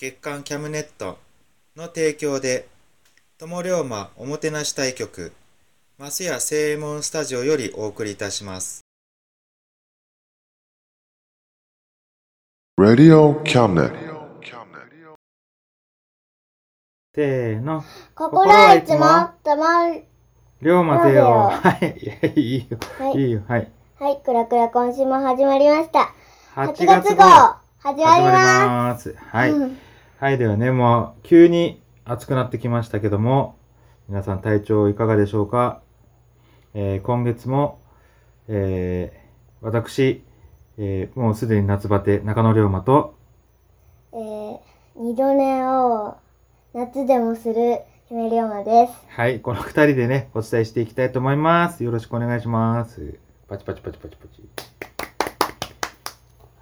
月刊キャムネットの提供で友龍馬おもてなし対局マスヤ正右衛門スタジオよりお送りいたします Radio Cabinet. せーの。心はいつもたまる。龍馬せよ。はい。いやいいよ。はいいいよ。はい。はい、くらくら今週も始まりました。8 8月号、始まりま。す。はい。うんはい。ではね、もう、急に暑くなってきましたけども、皆さん体調いかがでしょうか？えー今月も、えー私、えーもうすでに夏バテ、中野龍馬と、えー、二度寝を夏でもする姫龍馬です。はい、この二人でね、お伝えしていきたいと思います。よろしくお願いします。パチパチパチパチパチ。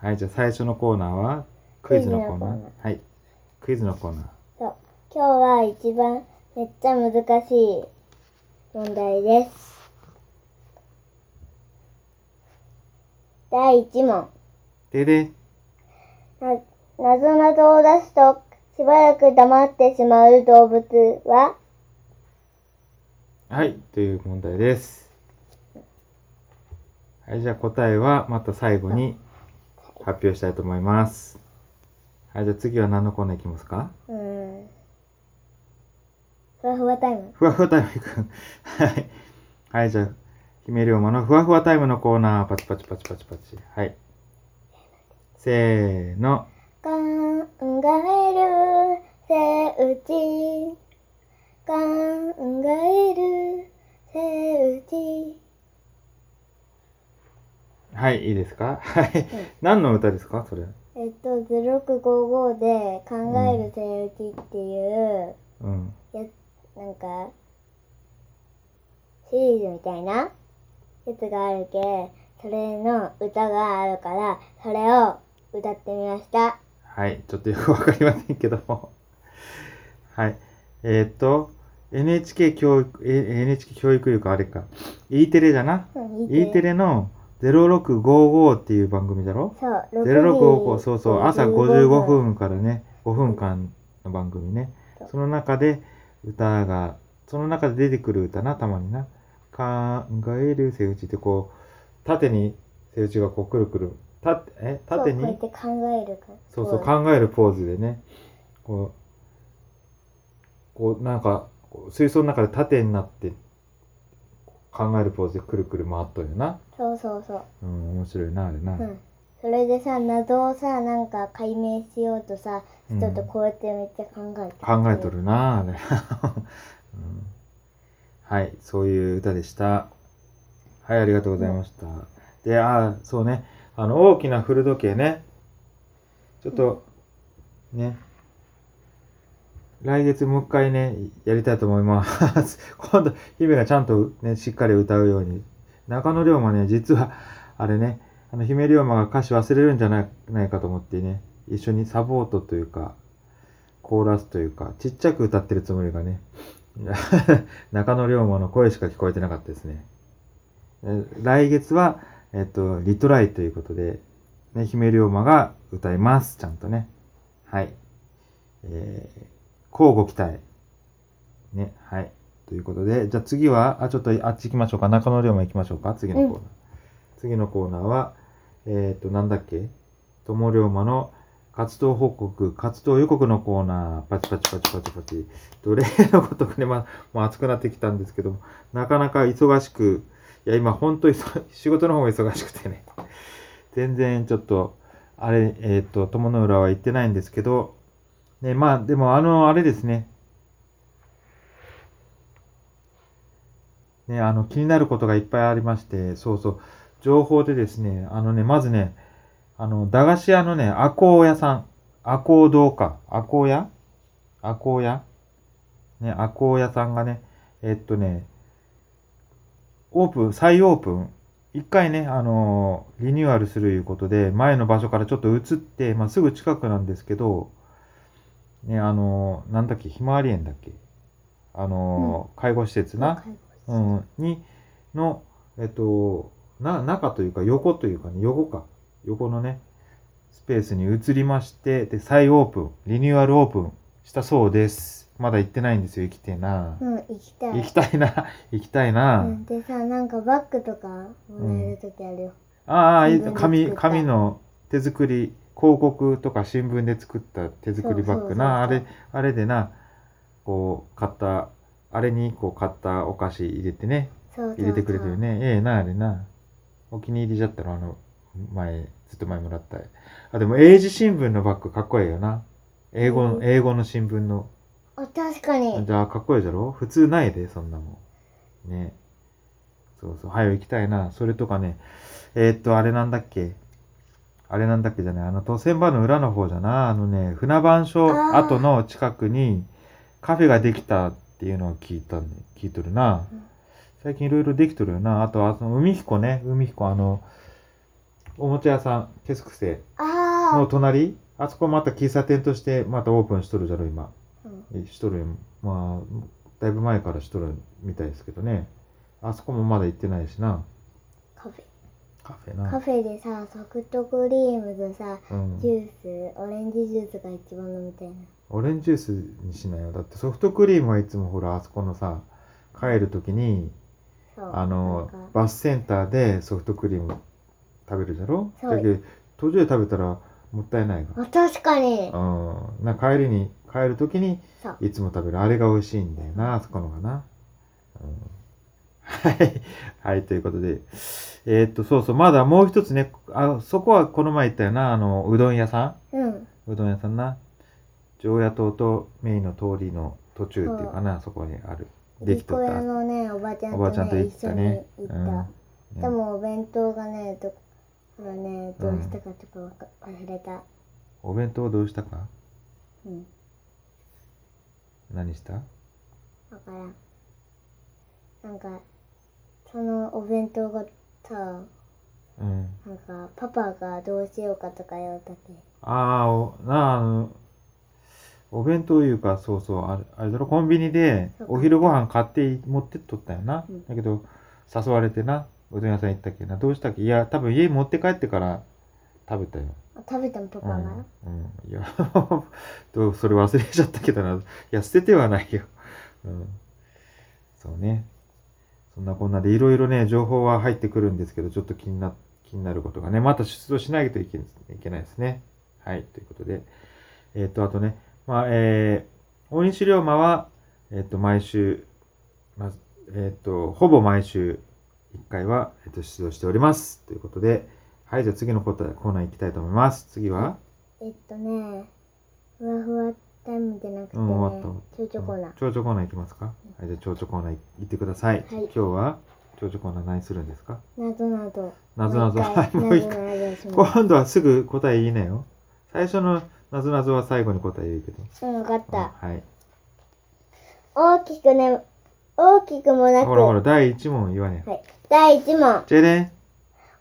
はい、じゃあ最初のコーナーは、クイズのコーナー。クイズのコーナーはい、クイズのコーナー。そう。今日は一番めっちゃ難しい問題です。第一問。でで、な、なぞなぞを出すとしばらく黙ってしまう動物は？はい、という問題です。はい、じゃあ答えはまた最後に発表したいと思います。はい、じゃあ次は何のコーナーいきますか？うーん。ふわふわタイム。ふわふわタイムいく。はい。はい、じゃあ、姫龍馬のふわふわタイムのコーナー、パチパチパチパチパチ。はい。せーの。考えるせうち考えるせうちはい、いいですか？はい。何の歌ですか？それ。えっと0655で考えるせうちっていう、うん。やなんかシリーズみたいなやつがあるけそれの歌があるからそれを歌ってみましたはい、ちょっとよくわかりませんけども。はい。えーっと、NHK 教育、え NHK 教育いうかあれか。E テレじゃな？うん ?E テレの0655っていう番組だろ？そう0655そうそう。朝55分分からね5分間の番組ね。その中で歌がその中で出てくる歌なたまにな「考える背打ち」ってこう縦に背打ちがこうくるくる。たえ？縦に？そうこうやって考えるかそうそうか考えるポーズでね。こうこうなんか水槽の中で縦になって考えるポーズでくるくる回っとるよな。そうそうそう。うん面白いなあれな、うん。それでさ謎をさなんか解明しようとさうんちょっとこうやってめっちゃ考えて考えとるなあれ、うん。はいそういう歌でした。はいありがとうございました、であーそうね。あの大きな古時計ね。ちょっとね来月もう一回ねやりたいと思います 今度姫がちゃんとねしっかり歌うように中野龍馬ね実はあれねあの姫龍馬が歌詞忘れるんじゃないないかと思ってね一緒にサポートというかコーラスというか、ちっちゃく歌ってるつもりがね、中野龍馬の声しか聞こえてなかったですね。来月は、えっと、リトライということで、ね、姫龍馬が歌います。ちゃんとね。はい。えー、交互期待。ね、はい。ということで、じゃあ次は、あ、ちょっとあっち行きましょうか。中野龍馬行きましょうか。次のコーナー。次のコーナーは、えっ、と、なんだっけ？友龍馬の活動報告、活動予告のコーナー、パチパチパチパチパチ。奴隷のごとくね、まあ、もう暑くなってきたんですけども、なかなか忙しく、いや、今、ほんと忙仕事の方が忙しくてね、全然ちょっと、あれ、えっ、と、友の浦は行ってないんですけど、ね、まあ、でも、あの、あれですね、ね、あの、気になることがいっぱいありまして、そうそう、情報でですね、あのね、まずね、あの、駄菓子屋のね、アコー屋さん、アコー堂か、アコー屋？アコー屋？ね、アコー屋さんがね、えっとね、オープン、再オープン、一回ね、あのーリニューアルするいうことで、前の場所からちょっと移って、まあ、すぐ近くなんですけど、ね、あのーなんだっけ、ひまわり園だっけ？あのー介護施設な、うん、に、の、えっと、な、中というか横というかね、横か。横のね、スペースに移りまして、で、再オープン、リニューアルオープンしたそうです。まだ行ってないんですよ、行きてえな。うん、行きたい。行きたいな、行きたいな。うん、でさ、なんかバッグとかもらえるときあるよ。ああ、いい新聞で作紙、紙の手作り、広告とか新聞で作った手作りバッグな、あれ、あれでな、こう、買った、あれにこう買ったお菓子入れてね。入れてくれてるね。ええな、あれな。お気に入りじゃったの、あの、前、ずっと前もらった。あ、でも、英字新聞のバッグかっこいいよな。英語の、うん英語の新聞の。あ、確かに。じゃあ、かっこいいじゃろ？普通ないで、そんなもん。ね。そうそう、早く行きたいな。それとかね、えーっと、あれなんだっけ？あれなんだっけじゃない、あの、都線場の裏の方じゃな、あのね、船番所跡の近くにカフェができたっていうのを聞いた聞いとるなうん。最近いろいろできとるよな。あと、あの、海彦ね、海彦、あの、おもちゃ屋さん、ケスクセのあ隣？あそこまた喫茶店としてまたオープンしとるじゃろ、今。あ。うんえしとるよまあだいぶ前からしとるみたいですけどねあそこもまだ行ってないしな。カフェな。カフェでさ、ソフトクリームとさ、うん。ジュース、オレンジジュースが一番飲みたいな。オレンジジュースにしないよ。だってソフトクリームはいつもほらあそこのさ帰る時に。あのバスセンターでソフトクリーム食べるじゃろ？だけど途中で食べたらもったいないがあ、確かに。うん。な帰りに帰る時に。いつも食べる。あれが美味しいんだよなあそこのがな、うん、はい。はいということで。えーっとそうそうまだもう一つねあそこはこの前言ったよなあのうどん屋さうん。んうどん屋さんな。常夜島とメインの通りの途中っていうかなそこにある。できとった。のね、おばちゃんおばちゃんと行ったね。行った。うん。でもお弁当がね、どほらね、どうしたかちょっと忘れた。お弁当どうしたか？うん。何した？わからん。なんか、そのお弁当がさ、うんなんか、パパがどうしようかとか言うたけ。ああ、おなあ、あの、お弁当いうか、そうそう、あれあれだろ、コンビニでお昼ご飯買って持ってっとったよな。うんだけど、誘われてな、うどん屋さん行ったっけな。どうしたっけ？いや、多分家に持って帰ってから食べたよ。あ食べたのパパが、うん。うん、いや、それ忘れちゃったけどな。いや、捨ててはないよ。うん。そうね。そんなこんなでいろいろね、情報は入ってくるんですけど、ちょっと気にな、気になることがね、また出動しないといけいけないですね。はい、ということで。えっ、と、あとね、まあ、えー、大西龍馬は、えっ、と、毎週、まず、えっ、と、ほぼ毎週1回は、えっ、と、出動しております。ということで、はい、じゃあ次のコーナーコーナー行きたいと思います。次は？えっとね、ふわふわタイムじゃなくてね、うん、終わった。ちょうちょコーナー。蝶々コーナー行きますか？はい、じゃあ蝶々コーナー行ってください。はい今日は蝶々コーナー何するんですか？なぞなぞ。なぞなぞ。もうはい、もう一回。なぞなぞします。今度はすぐ答え言いなよ。最初のなぞなぞは最後に答え言うけど。うん、わかっうんた。はい。大きくね、大きくもなく、ほらほら、第一問言わねえ。はい。第1問。じゃれん。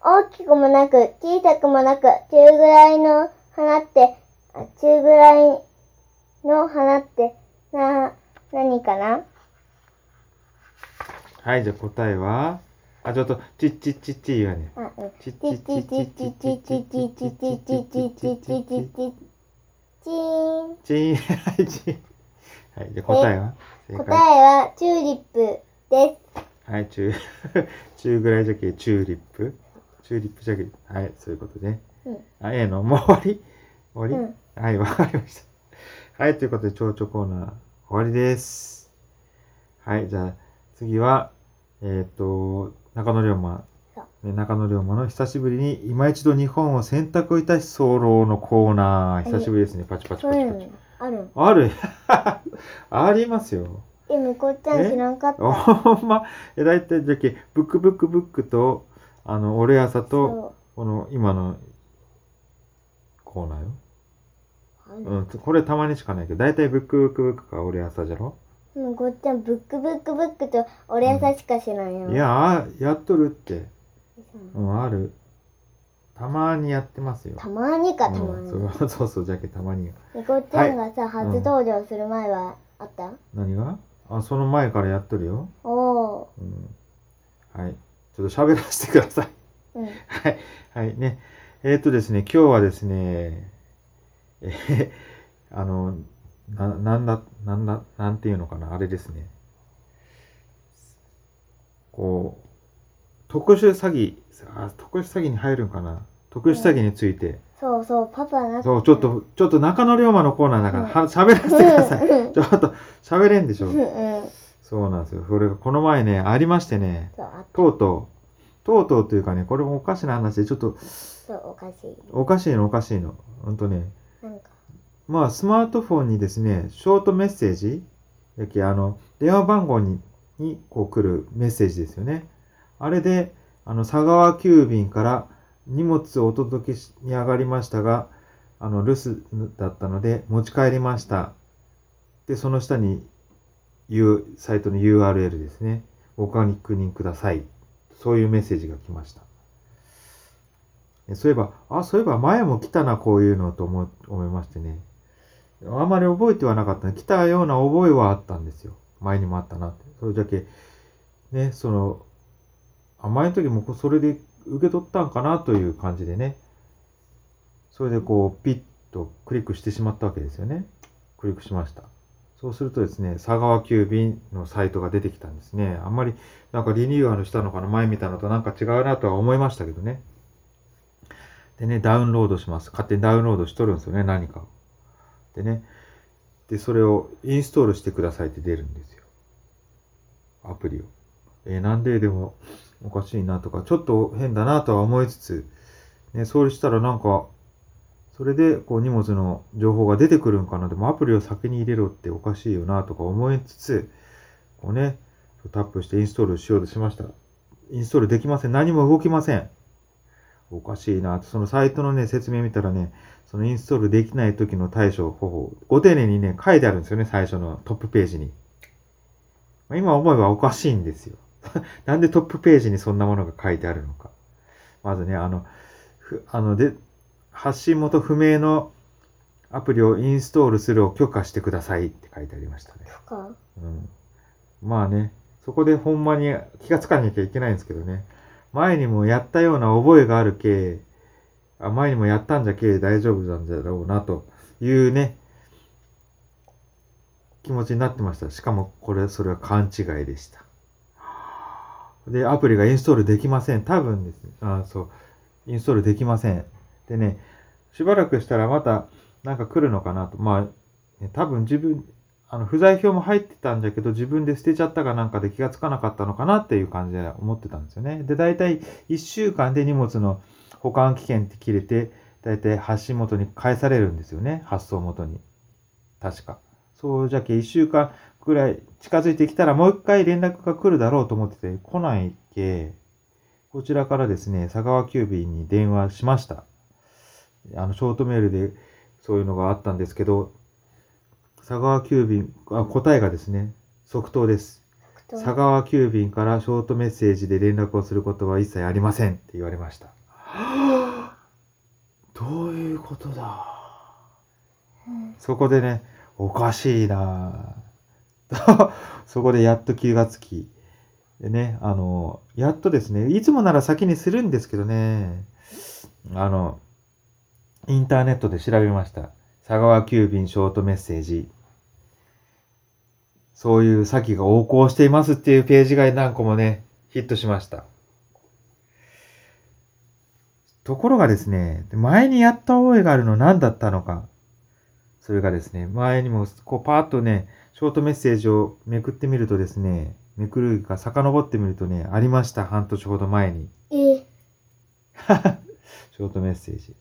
大きくもなく、小さくもなく、中ぐらいの花って、あ中ぐらいの花って、な、何かな？はい、じゃあ答えは？あ、ちょっと、ちっちっちっちいわね。あ、うん。ちっちちちちちちちちちちちちちちちちちーん。ちーん。はい、ちーん。はい、じゃあ答えは正答解。えはチューリップです。はい、中、中ぐらいじゃけ、チューリップ。チューリップじゃけ、はい、そういうことね。うんあ、ええの、もう終わり終わり、うんはい、わかりました。はい、ということで、蝶々コーナー終わりです。はい、じゃあ、次は、えっ、と、中野龍馬。中野龍馬の久しぶりに今一度日本を選択いたし候のコーナー。久しぶりですね。パチパチパチパチの。あるある？ありますよ。え、みこちゃん知らんかった。ほんま、え、だいたいじゃけ、ブックブックブックと、あの、俺朝と、そこの、今の、コーナーよ。う。ん、これたまにしかないけど、だいたいブックブックブックか俺朝じゃろ？みこちゃん、ブックブックブックと俺優しか知らんよ。いや、あやっとるって。そううん、ある。たまにやってますよ。たまにか、たまに。うん、そうそうそう、じゃけたまに。みこちゃんがさ、初登場する前はあった？何が？あ、その前からやっとるよ。おおうん。はい。ちょっと喋らせてください。ー。うん。はい。はい。ね。えっ、とですね、今日はですね、え ーあの、な、なんだ、なんだ、なんていうのかな、あれですね。こう、特殊詐欺、あ特殊詐欺に入るんかな？特殊詐欺について。そうそう、パパな。そう、ちょっと、ちょっと中野龍馬のコーナーだから、うんは喋らせてください。うん。ちょっと、喋れんでしょう。そうなんですよ。それがこの前ね、ありましてね、とうとう、とうとうというかね、これもおかしな話で、ちょっと、そう、おかしい。おかしいのおかしいの。ほんとね。まあ、スマートフォンにですね、ショートメッセージ、やけあの、電話番号に、に、こう来るメッセージですよね。あれで、あの、佐川急便から荷物をお届けしに上がりましたが、あの、留守だったので持ち帰りました。で、その下に、U、サイトの URL ですね。ご確認ください。そういうメッセージが来ました。そういえば、あ、そういえば前も来たな、こういうのと思思いましてね。あまり覚えてはなかった。来たような覚えはあったんですよ。前にもあったなって。それだけ、ね、その、あ、前の時もそれで受け取ったんかなという感じでね。それでこう、ピッとクリックしてしまったわけですよね。クリックしました。そうするとですね、佐川急便のサイトが出てきたんですね。あんまり、なんかリニューアルしたのかな前見たのとなんか違うなとは思いましたけどね。でね、ダウンロードします。勝手にダウンロードしとるんですよね、何か。でね、で、それをインストールしてくださいって出るんですよ。アプリを。えーなんででもおかしいなとか、ちょっと変だなとは思いつつ、ね、そうしたらなんか、それでこう荷物の情報が出てくるんかな。でもアプリを先に入れろっておかしいよなとか思いつつ、こうね、タップしてインストールしようとしました。インストールできません。何も動きません。おかしいなと。そのサイトのね、説明見たらね、そのインストールできない時の対処方法、ご丁寧にね、書いてあるんですよね、最初のトップページに。まあ今思えばおかしいんですよ。なんでトップページにそんなものが書いてあるのか。まずね、あの、ふあの、で、発信元不明のアプリをインストールするを許可してくださいって書いてありましたね。うん。まあね、そこでほんまに気がつかなきゃいけないんですけどね。前にもやったような覚えがあるけ、あ前にもやったんじゃけ大丈夫なんだろうなというね、気持ちになってました。しかもこれ、それは勘違いでした。で、アプリがインストールできません。多分ですね。あそう。インストールできません。でね、しばらくしたらまたなんか来るのかなと。まあ、ね、多分自分、あの、不在票も入ってたんだけど、自分で捨てちゃったかなんかで気がつかなかったのかなっていう感じで思ってたんですよね。で、大体1週間で荷物の保管期限って切れて、大体発信元に返されるんですよね。発送元に。確か。そうじゃけ1週間ぐらい近づいてきたらもう一回連絡が来るだろうと思ってて、来ないけ、こちらからですね、佐川急便に電話しました。あの、ショートメールでそういうのがあったんですけど、佐川急便、あ答えがですね、即答です。と佐川急便からショートメッセージで連絡をすることは一切ありませんって言われました。どういうことだ？そこでね、おかしいな そこでやっと気がつき、でね、あの、やっとですね、いつもなら先にするんですけどね、あの、インターネットで調べました。佐川急便ショートメッセージ。そういう詐欺が横行していますっていうページが何個もね、ヒットしました。ところがですね、前にやった覚えがあるの何だったのか。それがですね、前にもこうパーッとね、ショートメッセージをめくってみるとですね、めくるか遡ってみるとね、ありました。半年ほど前に。え、ショートメッセージ。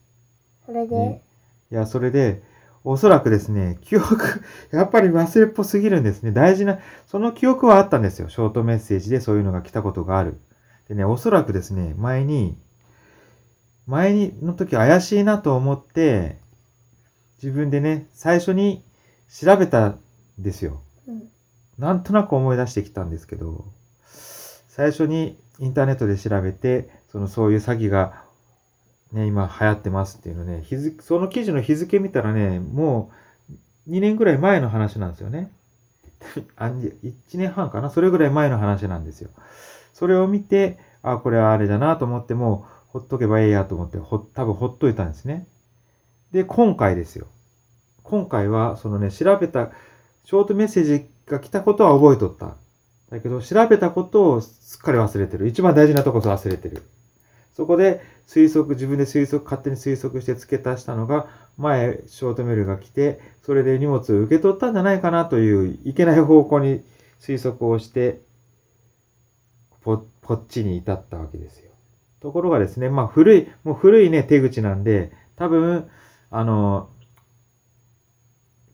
それで、ねいや、それで、おそらくですね、記憶、やっぱり忘れっぽすぎるんですね。大事な、その記憶はあったんですよ。ショートメッセージでそういうのが来たことがある。でね、おそらくですね、前に、前にの時怪しいなと思って、自分でね、最初に調べたんですよ。うん。なんとなく思い出してきたんですけど、最初にインターネットで調べて、そのそういう詐欺がね、今流行ってますっていうのね、日付、その記事の日付見たらね、もう2年ぐらい前の話なんですよね。あ1年半かな？それぐらい前の話なんですよ。それを見て、あ、これはあれだなと思っても、ほっとけばいいやと思って、ほ、多分ほっといたんですね。で、今回ですよ。今回は、そのね、調べた、ショートメッセージが来たことは覚えとった。だけど、調べたことをすっかり忘れてる。一番大事なところ忘れてる。そこで推測、自分で推測、勝手に推測して付け足したのが、前、ショートメールが来て、それで荷物を受け取ったんじゃないかなという、いけない方向に推測をして、ぽ、こっちに至ったわけですよ。ところがですね、まあ古い、もう古いね、手口なんで、多分、あの、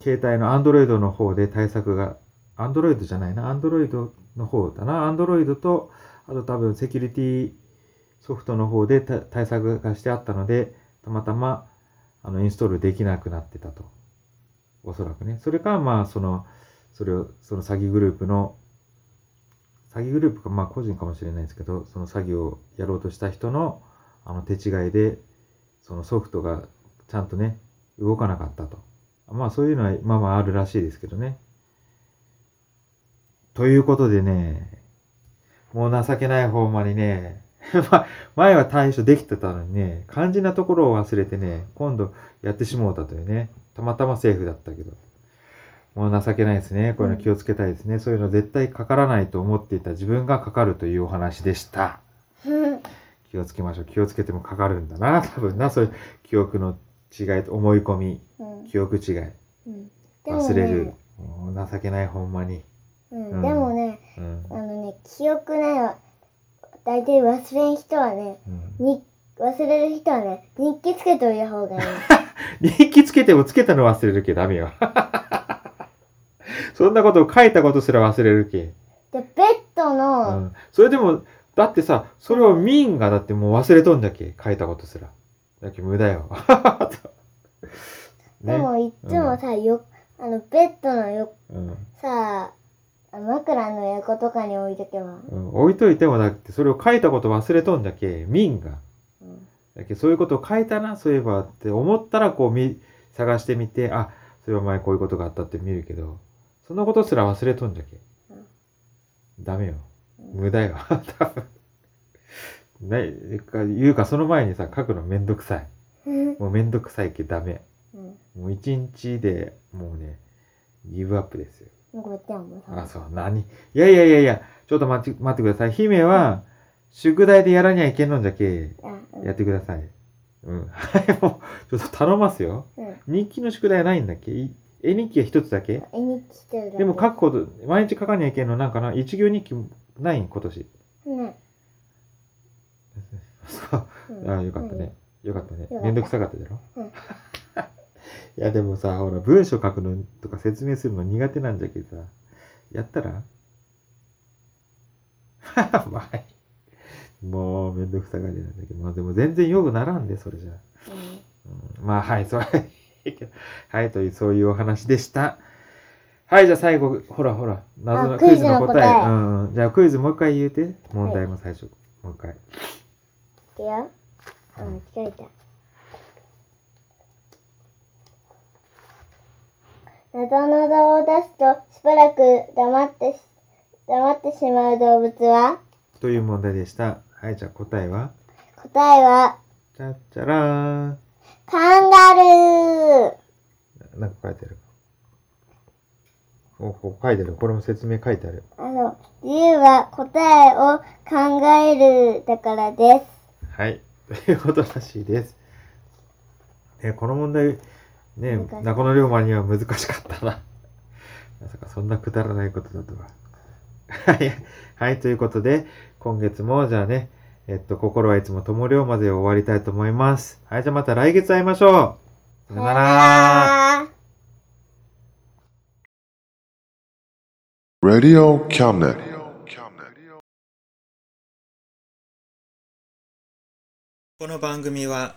携帯の Android の方で対策が、Android じゃないな、Android の方だな、Android と、あと多分セキュリティソフトの方で対策がしてあったので、たまたま、あの、インストールできなくなってたと。おそらくね。それか、まあ、その、それを、その詐欺グループの、詐欺グループか、まあ個人かもしれないですけど、その詐欺をやろうとした人の、あの、手違いで、そのソフトがちゃんとね、動かなかったと。まあそういうのは、まあまああるらしいですけどね。ということでね、もう情けない方まにね、ま前は対処できてたのにね、肝心なところを忘れてね、今度やってしもうたというね、たまたまセーフだったけど。もう情けないですね。こういうの気をつけたいですね。そういうの絶対かからないと思っていた自分がかかるというお話でした。気をつけましょう。気をつけてもかかるんだな。多分な。そういう記憶の違いと思い込み、うん。記憶違い、うん。忘れる情けないほんまに。うん。うんでもね、うん。あのね、記憶ないわ。大体忘れん人はね、うんに、忘れる人はね、日記つけといた方がいい。日記つけてもつけたの忘れるけダメよ。そんなことを書いたことすら忘れるけ。で、ベッドうの、ん。それでも、だってさ、それをミンがだってもう忘れとんだっけ書いたことすら。だけ無駄よ。でもいっつもさ、よ、あの、ベッドのよ、うんさ、枕の横とかに置いとけば。うん、置いといてもだってそれを書いたこと忘れとんだけ、ミンが。うん。だけそういうことを書いたな、そういえばって思ったらこう見、探してみて、あ、そういえば前こういうことがあったって見るけど、そのことすら忘れとんじゃけ。ダメよ。無駄よ。多分。ない、か言うかその前にさ、書くのめんどくさい。うん。もうめんどくさいけどダメ。うん。もう一日でもうね、ギブアップですよ。もうこっちはもうあ、さ、そう、何？いやいやいやいや、ちょっと待って、待ってください。姫は、宿題でやらにゃいけんのんじゃけ、あ、うん。やってください。うん。はい、もう、ちょっと頼ますよ。うん。日記の宿題はないんだっけ？い絵日記は一つだけ？絵日記してるだけ。でも書くこと、毎日書かにゃいけんの？なんかな？一行日記ないん？今年。ね。そう。うんああ、よかったね。。よかったねめんどくさかっただろ？うんいや、でもさ、ほら、文章書くのとか説明するの苦手なんじゃけどさ、やったら？まあ、もうめんどくさがりなんだけど、まあでも全然よくならんで、それじゃ。うん。うんまあ、はい、そう、はい、という、そういうお話でした。はい、じゃあ最後、ほらほら、謎のあクイズの答え。答えうんうん。じゃあクイズもう一回言うて。問題も最初。もう一回。いくよ。あ、間違えた。なぞなぞを出すとしばらく黙ってし、黙ってしまう動物は？という問題でした。はい、じゃあ答えは？答えは、じゃっじゃらーん。カンガルーなんか書いてある。お、こう書いてある。これも説明書いてある。あの、理由は答えを考えるだからです。はい。ということらしいです。ね、この問題、ね中野龍馬には難しかったな。まさかそんなくだらないことだとは。はい。はい、ということで、今月もじゃあね、えっと、心はいつも友龍馬で終わりたいと思います。はい、じゃあまた来月会いましょう。さよなら。さよなら Radio Cabinet. この番組は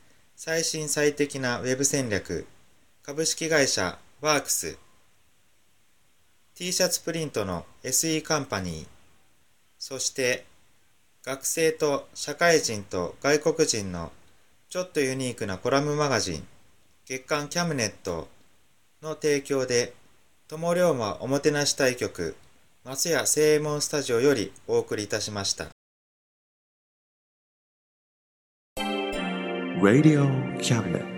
最新最適なウェブ戦略株式会社ワークス t シャツプリントの SE カンパニーそして学生と社会人と外国人のちょっとユニークなコラムマガジン月刊キャムネットの提供で友龍馬おもてなし対局松屋正右衛門スタジオよりお送りいたしました。Radio Cabinet.